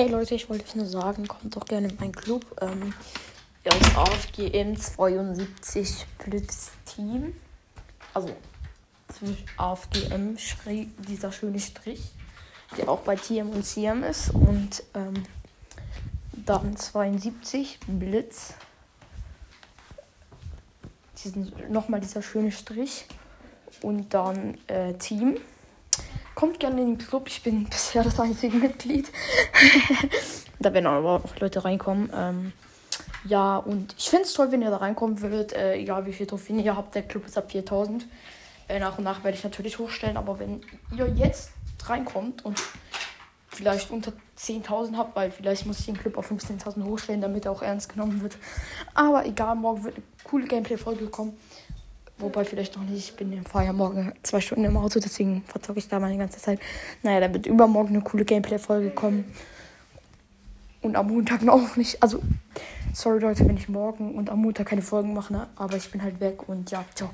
Hey Leute, ich wollte nur sagen, kommt doch gerne in meinen Club. Ähm, ja, das AFGM 72 Blitz Team. Also zwischen AFGM dieser schöne Strich, der auch bei TM und CM ist. Und ähm, dann 72 Blitz. Diesen, nochmal dieser schöne Strich. Und dann äh, Team. Kommt gerne in den Club. Ich bin bisher das einzige Mitglied. da werden aber auch Leute reinkommen. Ähm, ja, und ich finde es toll, wenn ihr da reinkommen würdet. Äh, egal wie viel Trophäen ihr habt. Der Club ist ab 4000. Äh, nach und nach werde ich natürlich hochstellen. Aber wenn ihr jetzt reinkommt und vielleicht unter 10.000 habt, weil vielleicht muss ich den Club auf 15.000 hochstellen, damit er auch ernst genommen wird. Aber egal, morgen wird eine coole Gameplay-Folge kommen. Wobei vielleicht noch nicht. Ich bin im Fahrer morgen zwei Stunden im Auto, deswegen verzocke ich da meine ganze Zeit. Naja, da wird übermorgen eine coole Gameplay-Folge kommen. Und am Montag noch nicht. Also, sorry Leute, wenn ich morgen und am Montag keine Folgen mache, ne? aber ich bin halt weg und ja, ciao.